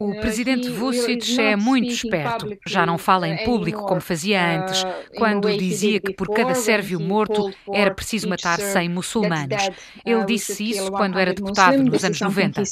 o presidente Vucic é muito esperto. Já não fala em público como fazia antes, quando dizia que por cada sérvio morto era preciso matar 100 muçulmanos. Ele disse isso quando era deputado nos anos 90.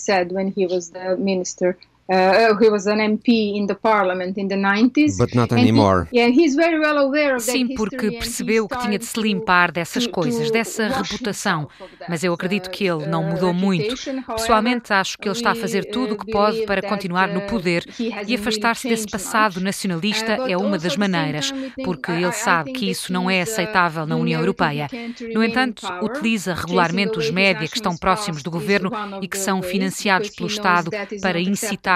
Uh, he was an MP in the parliament in the 90s. But not anymore. He, yeah, he's very well aware of Sim, porque percebeu que tinha de se limpar dessas coisas, dessa reputação. Mas eu acredito que ele não mudou muito. Pessoalmente, acho que ele está a fazer tudo o que pode para continuar no uh, poder e afastar-se desse passado nacionalista uh, é uma das maneiras, porque ele sabe que isso não é aceitável na União Europeia. No entanto, utiliza regularmente os média que estão próximos do governo e que são financiados pelo Estado para incitar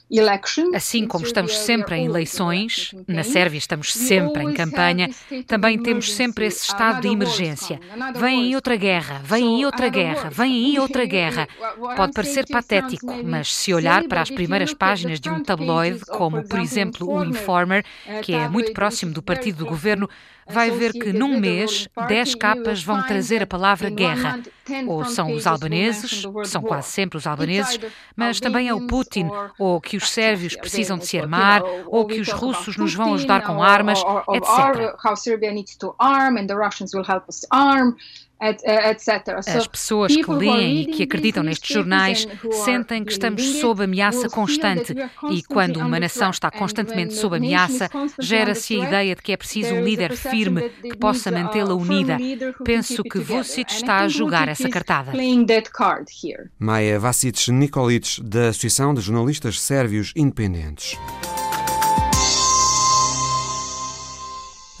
Assim como estamos sempre em eleições, na Sérvia estamos sempre em campanha, também temos sempre esse estado de emergência. Vem aí outra guerra, vem aí outra guerra, vem aí outra guerra. Pode parecer patético, mas se olhar para as primeiras páginas de um tabloide, como por exemplo o Informer, que é muito próximo do partido do governo, vai ver que num mês 10 capas vão trazer a palavra guerra. Ou são os albaneses, são quase sempre os albaneses, mas também é o Putin, ou que os sérvios precisam de se armar, ou que os russos nos vão ajudar com armas, etc. As pessoas que leem e que acreditam nestes jornais sentem que estamos sob ameaça constante e quando uma nação está constantemente sob ameaça, gera-se a ideia de que é preciso um líder firme que possa mantê-la unida. Penso que Vucic está a jogar essa cartada. Maia Vasic Nikolic, da Associação de Jornalistas Sérvios Independentes.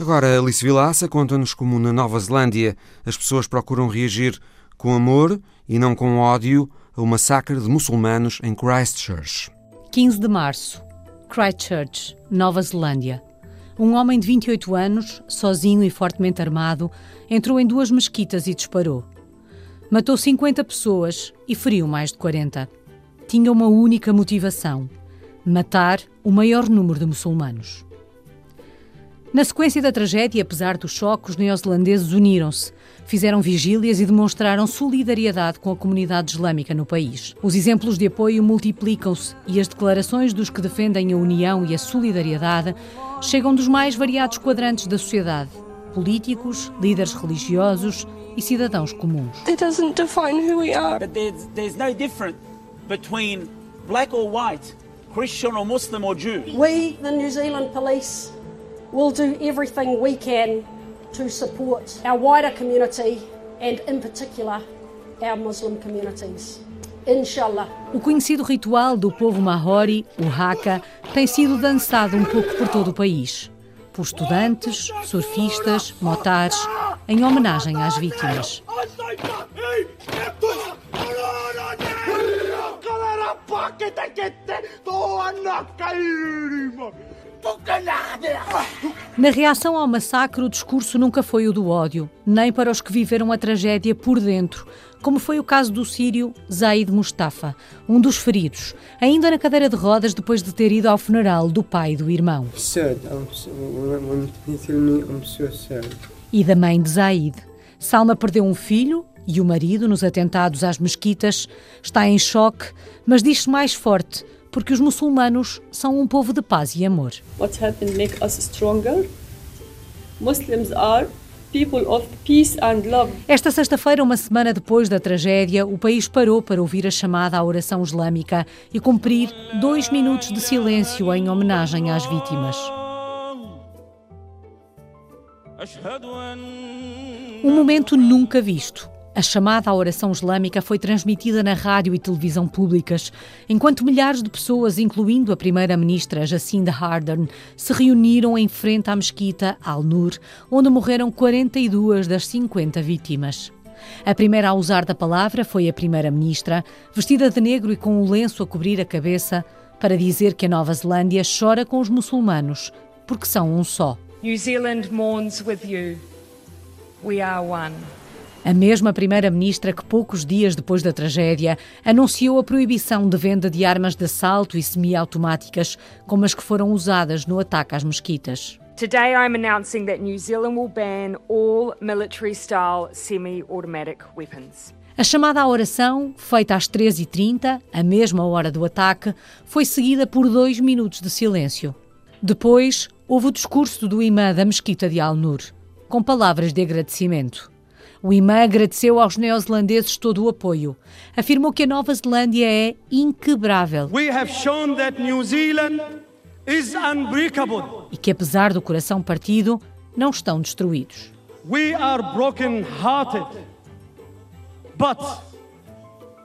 Agora, Alice Vilaça conta-nos como na Nova Zelândia as pessoas procuram reagir com amor e não com ódio ao massacre de muçulmanos em Christchurch. 15 de março, Christchurch, Nova Zelândia. Um homem de 28 anos, sozinho e fortemente armado, entrou em duas mesquitas e disparou. Matou 50 pessoas e feriu mais de 40. Tinha uma única motivação: matar o maior número de muçulmanos. Na sequência da tragédia, apesar do choque, os neozelandeses uniram-se, fizeram vigílias e demonstraram solidariedade com a comunidade islâmica no país. Os exemplos de apoio multiplicam-se e as declarações dos que defendem a união e a solidariedade chegam dos mais variados quadrantes da sociedade: políticos, líderes religiosos e cidadãos comuns. It doesn't define who we are. But there's, there's no difference between black or white, Christian or Muslim or Jew. We, the New Zealand police, We'll do everything we can to support our wider community and, in particular, our Muslim communities. Inshallah. O conhecido ritual do povo Mahori, o Haka, tem sido dançado um pouco por todo o país. Por estudantes, surfistas, motares, em homenagem às vítimas. Na reação ao massacre, o discurso nunca foi o do ódio, nem para os que viveram a tragédia por dentro, como foi o caso do sírio Zaid Mustafa, um dos feridos, ainda na cadeira de rodas depois de ter ido ao funeral do pai e do irmão. E da mãe de Zaid. Salma perdeu um filho e o marido nos atentados às mesquitas, está em choque, mas diz-se mais forte porque os muçulmanos são um povo de paz e amor. What happened make us stronger? Muslims are people of peace and love. Esta sexta-feira, uma semana depois da tragédia, o país parou para ouvir a chamada à oração islâmica e cumprir dois minutos de silêncio em homenagem às vítimas. Um momento nunca visto. A chamada à oração islâmica foi transmitida na rádio e televisão públicas, enquanto milhares de pessoas, incluindo a primeira-ministra Jacinda Ardern, se reuniram em frente à mesquita Al-Nur, onde morreram 42 das 50 vítimas. A primeira a usar da palavra foi a primeira-ministra, vestida de negro e com um lenço a cobrir a cabeça, para dizer que a Nova Zelândia chora com os muçulmanos, porque são um só. New Zealand mourns with you. We are one. A mesma primeira-ministra que poucos dias depois da tragédia anunciou a proibição de venda de armas de assalto e semiautomáticas como as que foram usadas no ataque às mesquitas. Today I'm announcing that New Zealand will ban all military-style semi-automatic weapons. A chamada à oração, feita às 13h30, a mesma hora do ataque, foi seguida por dois minutos de silêncio. Depois, houve o discurso do imã da Mesquita de Al-Nur, com palavras de agradecimento. O imã agradeceu aos neozelandeses todo o apoio. Afirmou que a Nova Zelândia é inquebrável. We have shown that New Zealand is unbreakable. E que apesar do coração partido, não estão destruídos. We are broken hearted. But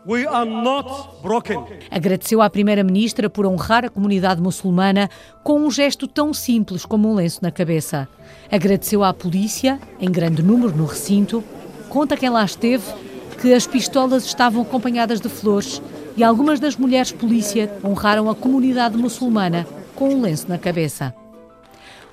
We are not broken. Agradeceu à Primeira-Ministra por honrar a comunidade muçulmana com um gesto tão simples como um lenço na cabeça. Agradeceu à polícia, em grande número no recinto, Conta quem lá esteve que as pistolas estavam acompanhadas de flores e algumas das mulheres polícia honraram a comunidade muçulmana com um lenço na cabeça.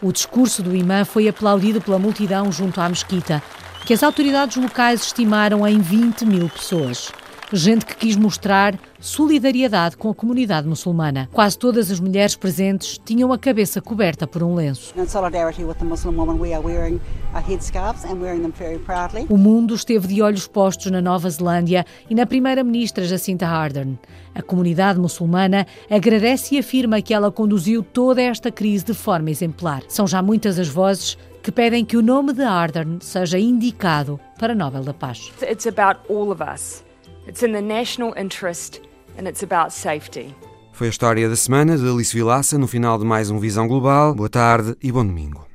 O discurso do imã foi aplaudido pela multidão junto à mesquita, que as autoridades locais estimaram em 20 mil pessoas gente que quis mostrar solidariedade com a comunidade muçulmana. Quase todas as mulheres presentes tinham a cabeça coberta por um lenço. O mundo esteve de olhos postos na Nova Zelândia e na primeira-ministra Jacinta Ardern. A comunidade muçulmana agradece e afirma que ela conduziu toda esta crise de forma exemplar. São já muitas as vozes que pedem que o nome de Ardern seja indicado para Nobel da Paz. It's about all of us. It's in the national interest and it's about safety. Foi a história da semana de Alice Vilaça no final de mais um Visão Global. Boa tarde e bom domingo.